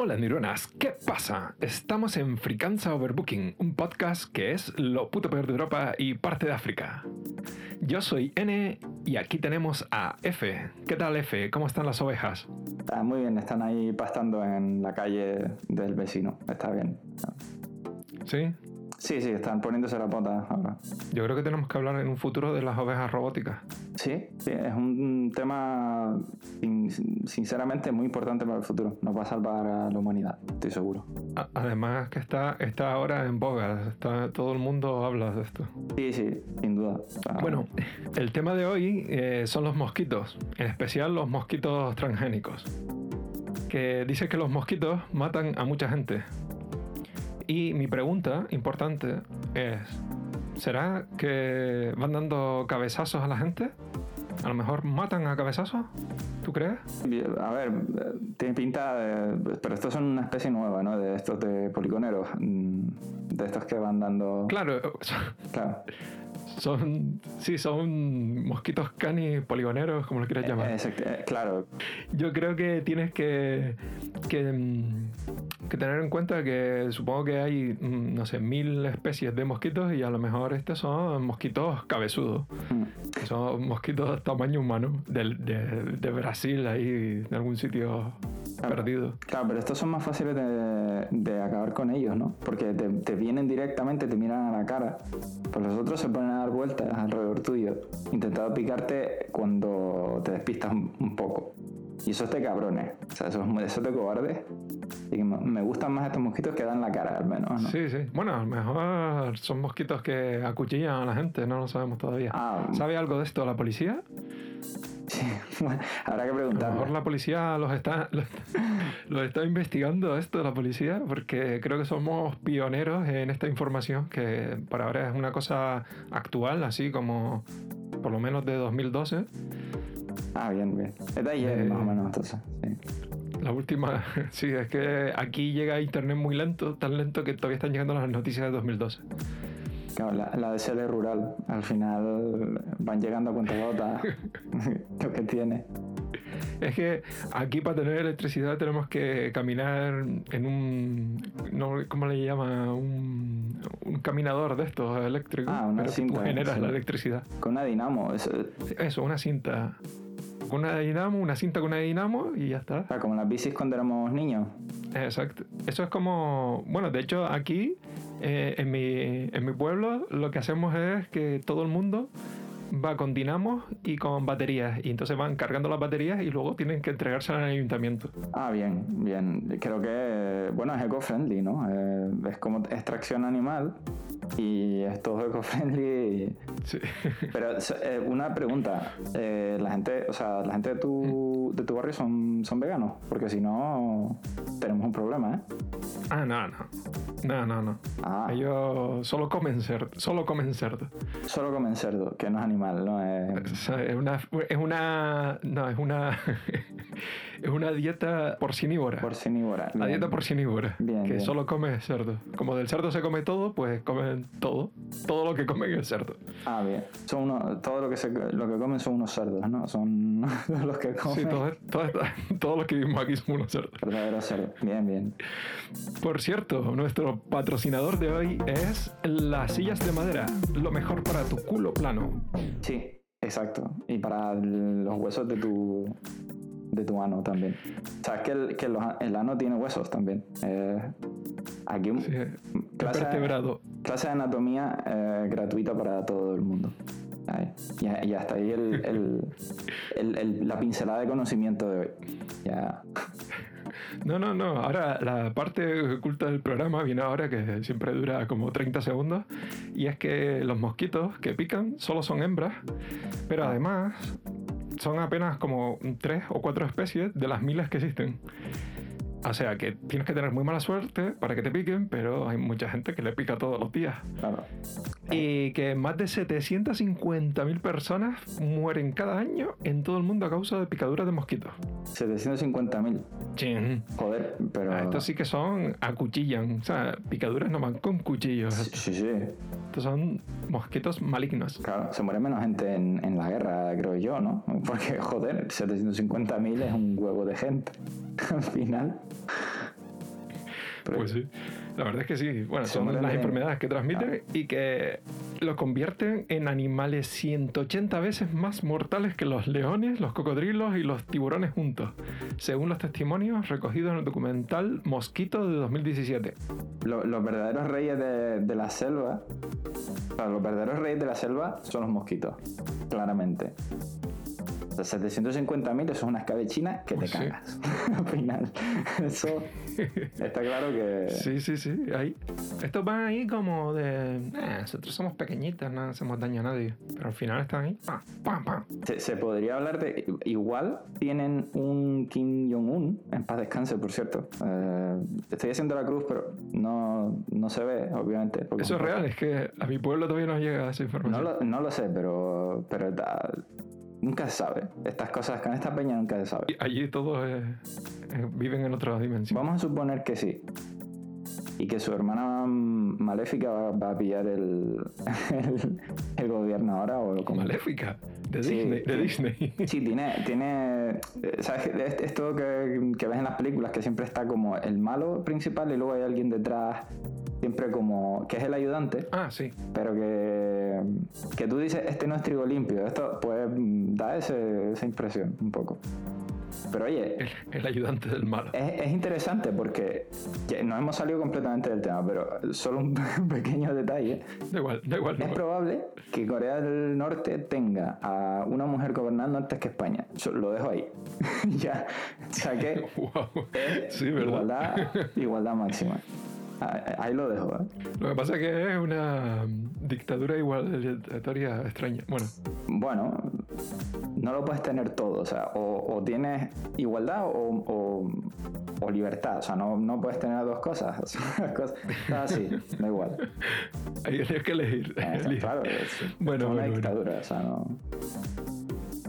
Hola neuronas, ¿qué pasa? Estamos en Fricanza Overbooking, un podcast que es lo puto peor de Europa y parte de África. Yo soy N y aquí tenemos a F. ¿Qué tal F? ¿Cómo están las ovejas? Ah, muy bien, están ahí pastando en la calle del vecino. Está bien. ¿Sí? Sí, sí, están poniéndose la pota ahora. Yo creo que tenemos que hablar en un futuro de las ovejas robóticas. Sí, sí, es un tema sin- sinceramente muy importante para el futuro. Nos va a salvar a la humanidad, estoy seguro. Además que está, está ahora en boga, está, todo el mundo habla de esto. Sí, sí, sin duda. Bueno, el tema de hoy eh, son los mosquitos, en especial los mosquitos transgénicos. Que dice que los mosquitos matan a mucha gente. Y mi pregunta importante es, ¿será que van dando cabezazos a la gente? A lo mejor matan a cabezazos, ¿tú crees? A ver, tiene pinta de... Pero estos son una especie nueva, ¿no? De estos de poligoneros. mm, De estos que van dando... Claro, Claro. Son, sí, son mosquitos cani poligoneros, como lo quieras llamar. Exacto, eh, claro, Yo creo que tienes que, que, mm, que tener en cuenta que supongo que hay, mm, no sé, mil especies de mosquitos y a lo mejor estos son mosquitos cabezudos, Mm. que son mosquitos tamaño humano, del- de, de Brasil, ahí, de algún sitio Claro. perdido. Claro, pero estos son más fáciles de, de acabar con ellos, ¿no? Porque te, te vienen directamente, te miran a la cara. Pues los otros se ponen a dar vueltas alrededor tuyo, intentando picarte cuando te despistas un, un poco. Y eso es de cabrones, o sea, eso es, eso es de cobardes. Y me me gustan más estos mosquitos que dan la cara, al menos, ¿no? Sí, sí. Bueno, a lo mejor son mosquitos que acuchillan a la gente, no lo sabemos todavía. Ah. ¿Sabe algo de esto la policía? Sí, bueno, habrá que A lo mejor la policía los está, los, los está investigando esto, la policía, porque creo que somos pioneros en esta información, que para ahora es una cosa actual, así como por lo menos de 2012. Ah, bien, bien. Es de ayer, Eh, más o menos, entonces. Sí. La última, sí, es que aquí llega internet muy lento, tan lento que todavía están llegando las noticias de 2012. Claro, la, la ser rural. Al final van llegando a cuentagotas lo que tiene. Es que aquí para tener electricidad tenemos que caminar en un. No, ¿Cómo le llama? Un, un caminador de estos eléctricos. Ah, una pero que cinta, generas sí. la electricidad. Con una dinamo. Eso, Eso, una cinta. Con una dinamo, una cinta con una dinamo y ya está. sea, como las bicis cuando éramos niños. Exacto. Eso es como. Bueno, de hecho, aquí, eh, en, mi, en mi pueblo, lo que hacemos es que todo el mundo va con dinamos y con baterías. Y entonces van cargando las baterías y luego tienen que entregarse al ayuntamiento. Ah, bien, bien. Creo que, bueno, es eco-friendly, ¿no? Eh, es como extracción animal y es todo eco-friendly. Sí. Pero eh, una pregunta, eh, la gente, o sea, la gente de tu, de tu barrio son, son veganos, porque si no tenemos un problema, ¿eh? Ah, no, no. No, no, no. Ah. Ellos solo comen cerdo. Solo comen cerdo. Solo comen cerdo, que no es animal, ¿no? Es- es una. Es una. No, es una. es una dieta porcinívora. porcinívora. La dieta porcinívora. Bien, que bien. solo come cerdo. Como del cerdo se come todo, pues comen todo. Todo lo que comen es cerdo. Ah, bien. Son unos, todo lo que, se, lo que comen son unos cerdos, ¿no? Son los que comen Sí, todo, todo- todos los que vivimos aquí somos unos cerdos. verdaderos cerdos. Bien, bien. Por cierto, nuestro patrocinador de hoy es las sillas de madera. Lo mejor para tu culo plano. Sí, exacto. Y para los huesos de tu de tu ano también. Sabes que el, que los- el ano tiene huesos también. Eh, aquí un- Sí, clase, vertebrado. clase de anatomía eh, gratuita para todo el mundo. Ahí. Y, y hasta ahí el, el- el- el- la pincelada de conocimiento de hoy. Ya. No, no, no. Ahora la parte oculta del programa viene ahora que siempre dura como 30 segundos. Y es que los mosquitos que pican solo son hembras. Pero además son apenas como tres o cuatro especies de las miles que existen. O sea que tienes que tener muy mala suerte para que te piquen, pero hay mucha gente que le pica todos los días. Claro. Y que más de 750.000 personas mueren cada año en todo el mundo a causa de picaduras de mosquitos. 750.000. Chin. Joder, pero. Ah, estos sí que son acuchillan. O sea, picaduras no van con cuchillos. Sí, sí, sí. Estos son mosquitos malignos. Claro, se muere menos gente en, en la guerra, creo yo, ¿no? Porque, joder, 750.000 es un huevo de gente. Al final. Pues sí, la verdad es que sí. Bueno, son las de- enfermedades que transmiten y que los convierten en animales 180 veces más mortales que los leones, los cocodrilos y los tiburones juntos, según los testimonios recogidos en el documental Mosquito de 2017. Lo- los verdaderos reyes de, de la selva, o sea, los verdaderos reyes de la selva son los mosquitos, claramente. O sea, 750.000 eso es una escabechina que te sí. cagas. Al final, eso está claro que... Sí, sí, sí, ahí. Estos van ahí como de... "Eh, nosotros somos pequeñitos, no hacemos daño a nadie. Pero al final están ahí. ¡Pam, pam, pam! Se, se podría hablar de. Igual tienen un Kim Jong-un, en paz descanse, por cierto. Eh, estoy haciendo la cruz, pero no, no se ve, obviamente. Eso es real, es que a mi pueblo todavía no llega esa No información. lo, no lo sé, pero, pero da- nunca se sabe. Estas cosas con esta peña nunca se sabe. Y Allí todos eh, eh, viven en otra dimensión. Vamos a suponer que sí. Y que su hermana maléfica va, va a pillar el, el, el gobierno ahora o como Maléfica. De Sí, Disney. De sí. Disney. Sí, tiene, tiene, eh, ¿sabes? Es- Esto que, que ves en las películas, que siempre está como el malo principal y luego hay alguien detrás, siempre como, que es el ayudante, ah, sí. pero que, que tú dices, este no es trigo limpio, esto pues mm, da ese- esa impresión un poco. Pero oye, El, el ayudante del malo. es, es interesante porque nos hemos salido completamente del tema, pero solo un pequeño detalle. Da igual, da igual. Es probable que Corea del Norte tenga a una mujer gobernando antes que España. Yo lo dejo ahí. ya saqué Wow. Sí, ¿verdad? igualdad, igualdad máxima. Ah, Ahí lo dejo. ¿eh? Lo que pasa es que es una dictadura igualitaria extraña. Bueno, Bueno, no lo puedes tener todo. O sea, o, o tienes igualdad o, o- o libertad. O sea, no, no puedes tener dos cosas. Las así, da igual. ahí tienes que elegir. Eh, claro, es, Bueno, es una bueno, bueno. dictadura, o sea, no.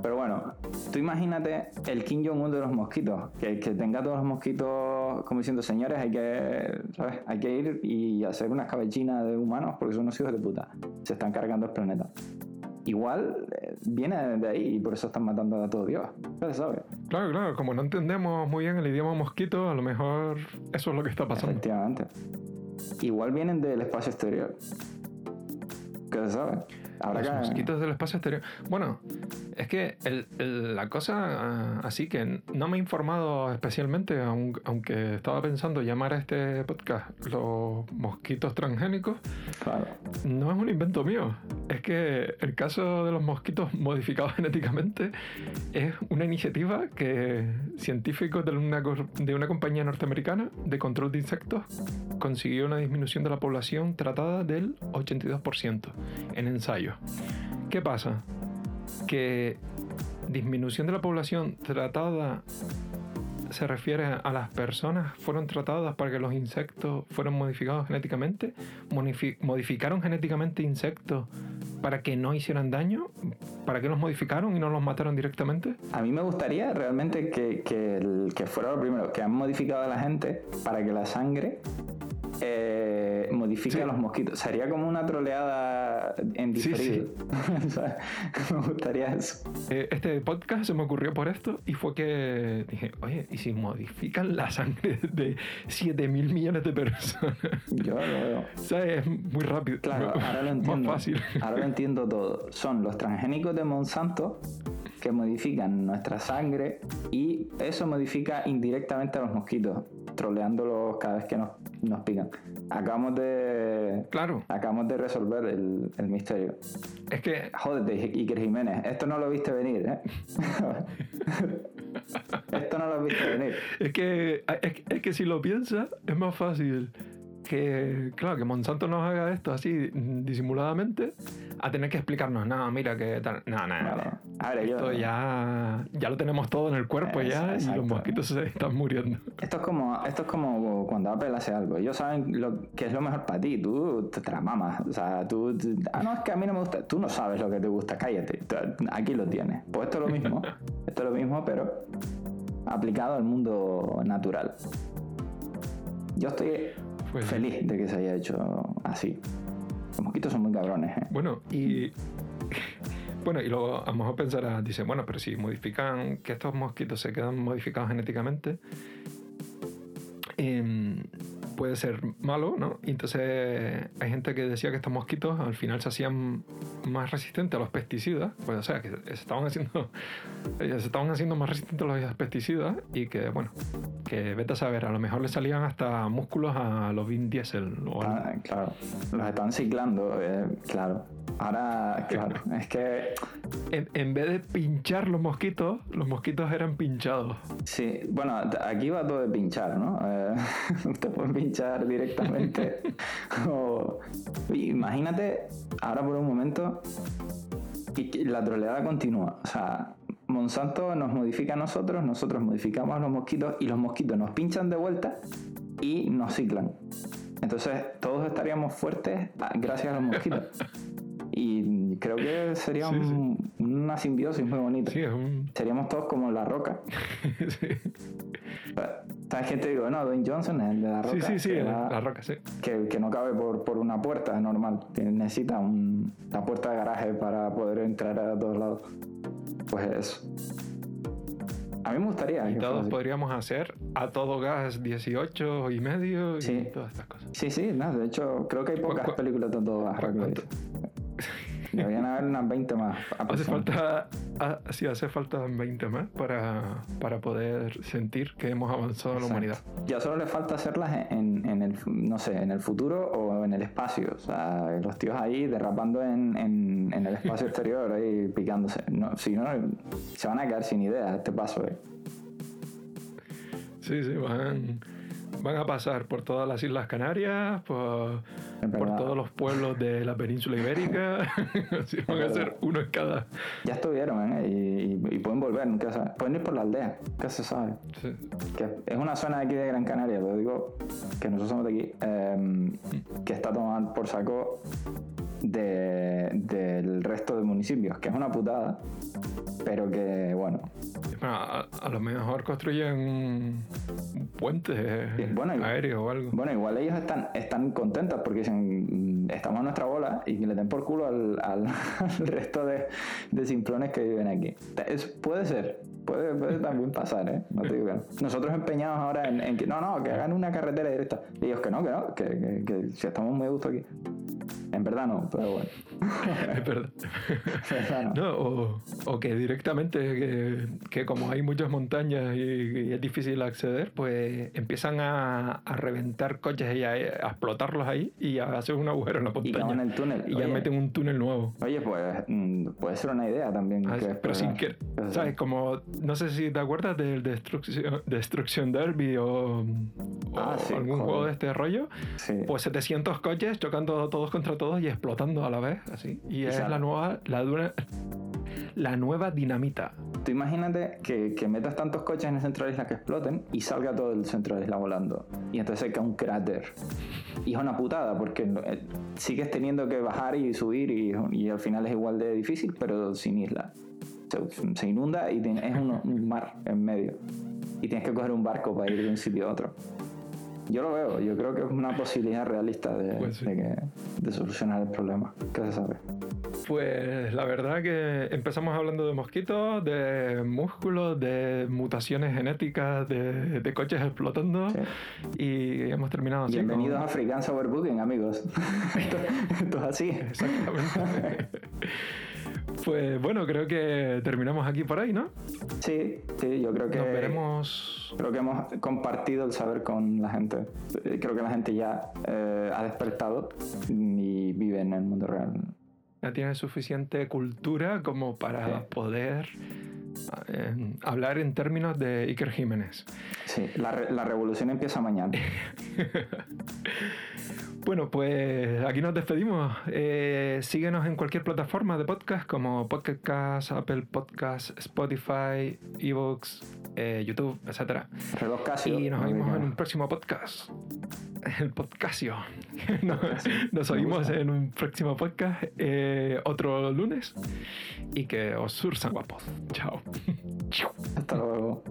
Pero bueno, tú imagínate el Kim Jong-un de los mosquitos, que, que tenga todos los mosquitos como diciendo, señores, hay que, ¿sabes? Hay que ir y hacer una escabechina de humanos porque son unos hijos de puta. Se están cargando el planeta. Igual eh, viene de ahí y por eso están matando a todo Dios. ¿Qué se sabe? Claro, claro. Como no entendemos muy bien el idioma mosquito, a lo mejor eso es lo que está pasando. Efectivamente. Igual vienen del espacio exterior. ¿Qué se sabe? Los que- mosquitos del espacio exterior. Bueno, es que el- el- la cosa ah, así que no me he informado especialmente, aun- aunque estaba pensando llamar a este podcast los mosquitos transgénicos, Claro. no es un invento mío. Es que el caso de los mosquitos modificados genéticamente es una iniciativa que científicos de una, de una compañía norteamericana de control de insectos consiguió una disminución de la población tratada del 82% en ensayos. ¿Qué pasa? Que disminución de la población tratada se refiere a las personas fueron tratadas para que los insectos fueran modificados genéticamente, Modifi- modificaron genéticamente insectos para que no hicieran daño, para que los modificaron y no los mataron directamente. A mí me gustaría realmente que, que, el- que fuera lo primero, que han modificado a la gente para que la sangre eh, modifique Sí. a los mosquitos. Sería como una troleada en Sí, diferido. O sea, me gustaría eso. Eh, Este podcast se me ocurrió por esto y fue que dije, oye, ¿y si modifican la sangre de 7 mil millones de personas? Yo lo veo. ¿Sabes? Es muy rápido. Claro, ahora lo entiendo. Más fácil. Ahora lo entiendo todo. Son los transgénicos de Monsanto que modifican nuestra sangre y eso modifica indirectamente a los mosquitos, troleándolos cada vez que nos, nos pican. Acabamos de, Claro, acabamos de resolver el, el misterio. es que Jódete, Iker Jiménez, esto no lo viste venir, ¿eh? esto no lo viste venir. Es que, es, que- es que si lo piensas, es más fácil que, claro, que Monsanto nos haga esto así disimuladamente, a tener que explicarnos, no, mira que tal. No, no, yo- Esto ya, ya lo tenemos todo en el cuerpo Es- ya y los mosquitos se están muriendo. Esto es como, esto es como cuando Apple hace algo. Ellos saben lo que es lo mejor para ti. Tú te, la mamas. O sea, tú, Ah, no, es que a mí no me gusta. Tú no sabes lo que te gusta. Cállate. Aquí lo tienes. Pues esto es lo mismo. esto es lo mismo, pero aplicado al mundo natural. Yo estoy Pues- feliz de que se haya hecho así. Los mosquitos son muy cabrones, ¿eh? Bueno, y. Bueno, y luego a lo mejor pensarás, dice, bueno, pero si modifican, que estos mosquitos se quedan modificados genéticamente, em, puede ser malo, ¿no? Y entonces hay gente que decía que estos mosquitos al final se hacían más resistentes a los pesticidas, pues o sea, que se estaban haciendo, se estaban haciendo más resistentes a los pesticidas y que, bueno, que vete a saber, a lo mejor le salían hasta músculos a los Vin Diesel. O ah, claro, los están ciclando, eh, claro. Ahora, claro, es que... En, vez de pinchar los mosquitos, los mosquitos eran pinchados. Sí, bueno, aquí va todo de pinchar, ¿no? Eh, te pueden pinchar directamente. Imagínate, ahora por un momento, y la troleada continúa. O sea, Monsanto nos modifica a nosotros, nosotros modificamos a los mosquitos y los mosquitos nos pinchan de vuelta y nos ciclan. Entonces todos estaríamos fuertes gracias a los mosquitos. Y creo que sería una simbiosis muy bonita. Seríamos todos como la roca. ¿Sabes qué te digo? No, Dwayne Johnson es el de la roca. Sí, sí, sí, la roca, sí. Que, que, no cabe por, por una puerta, es normal. Necesita un, la puerta de garaje para poder entrar a todos lados. Pues eso. A mí me gustaría. Y todos podríamos hacer a todo gas 18 y medio y todas estas cosas. Sí, sí, no, de hecho creo que hay pocas películas de todo gas. Deberían haber unas 20 más. Hace falta, ah, sí, hace falta 20 más para, para poder sentir que hemos avanzado en la humanidad. Ya solo le falta hacerlas en, en, el, no sé, en el futuro o en el espacio. O sea, los tíos ahí derrapando en, en, en el espacio exterior, ahí picándose. No, si no, se van a quedar sin idea este paso. Eh. Sí, sí, van van a pasar por todas las Islas Canarias, por, todos los pueblos de la península ibérica. van a ser uno en cada. Ya estuvieron, ¿eh? Y, pueden volver, nunca sabe. Pueden ir por la aldea, ¿qué se sabe? Que es una zona de aquí de Gran Canaria, lo digo que nosotros somos de aquí, em, que está tomada por saco del resto de municipios, que es una putada, pero que bueno. a, lo mejor construyen un puente aéreo o algo. Bueno, igual ellos están, están contentos porque dicen, mm, estamos a nuestra bola y le den por culo al, al, resto de, de, simplones que viven aquí. Es, puede ser, puede, puede también pasar, ¿eh? No te digo que Nosotros empeñados ahora en, que no, no, que hagan una carretera directa. Y ellos que no, que no, que, que, que si estamos muy a gusto aquí. En verdad no, pero bueno. es verdad. no. o, que directamente, que, como hay muchas montañas y, es difícil acceder, pues empiezan a, reventar coches y a, explotarlos ahí y a hacer un agujero en la montaña. Y el túnel. Y ya meten un túnel nuevo. Oye, pues mm, puede ser una idea también. Ah, pero sin que, ¿sabes? Como, no sé si te acuerdas del Destruction, Destruction Derby o, ah, algún juego de este rollo. Pues 700 coches chocando todos contra todos y explotando a la vez, así. Y es la nueva, la, la nueva dinamita. Tú imagínate que, que, metas tantos coches en el centro de la isla que exploten y salga todo el centro de la isla volando. Y entonces se cae un cráter. Y es una putada porque eh, sigues teniendo que bajar y subir y, y al final es igual de difícil, pero sin isla. Se, inunda y es un mar en medio. Y tienes que coger un barco para ir de un sitio a otro. Yo lo veo, yo creo que es una posibilidad realista de, pues de, solucionar el problema. ¿Qué se sabe? Pues la verdad que empezamos hablando de mosquitos, de músculos, de mutaciones genéticas, de, coches explotando y hemos terminado así. Bienvenidos a African Overbooking, amigos. esto, esto es así. Exactamente. Pues bueno, creo que terminamos aquí por ahí, ¿no? Sí, sí, yo creo que. Nos veremos. Creo que hemos compartido el saber con la gente. Creo que la gente ya eh, ha despertado y vive en el mundo real. Ya tiene suficiente cultura como para poder eh, hablar en términos de Iker Jiménez. Sí, la, la revolución empieza mañana. Bueno, pues aquí nos despedimos. Eh, síguenos en cualquier plataforma de podcast como Podcast, Apple Podcast, Spotify, Evox, eh, YouTube, etc. Y nos vemos en un próximo podcast. El podcasio. nos, oímos en un próximo podcast eh, otro lunes. Y que os sursa guapos. Chao. Hasta luego.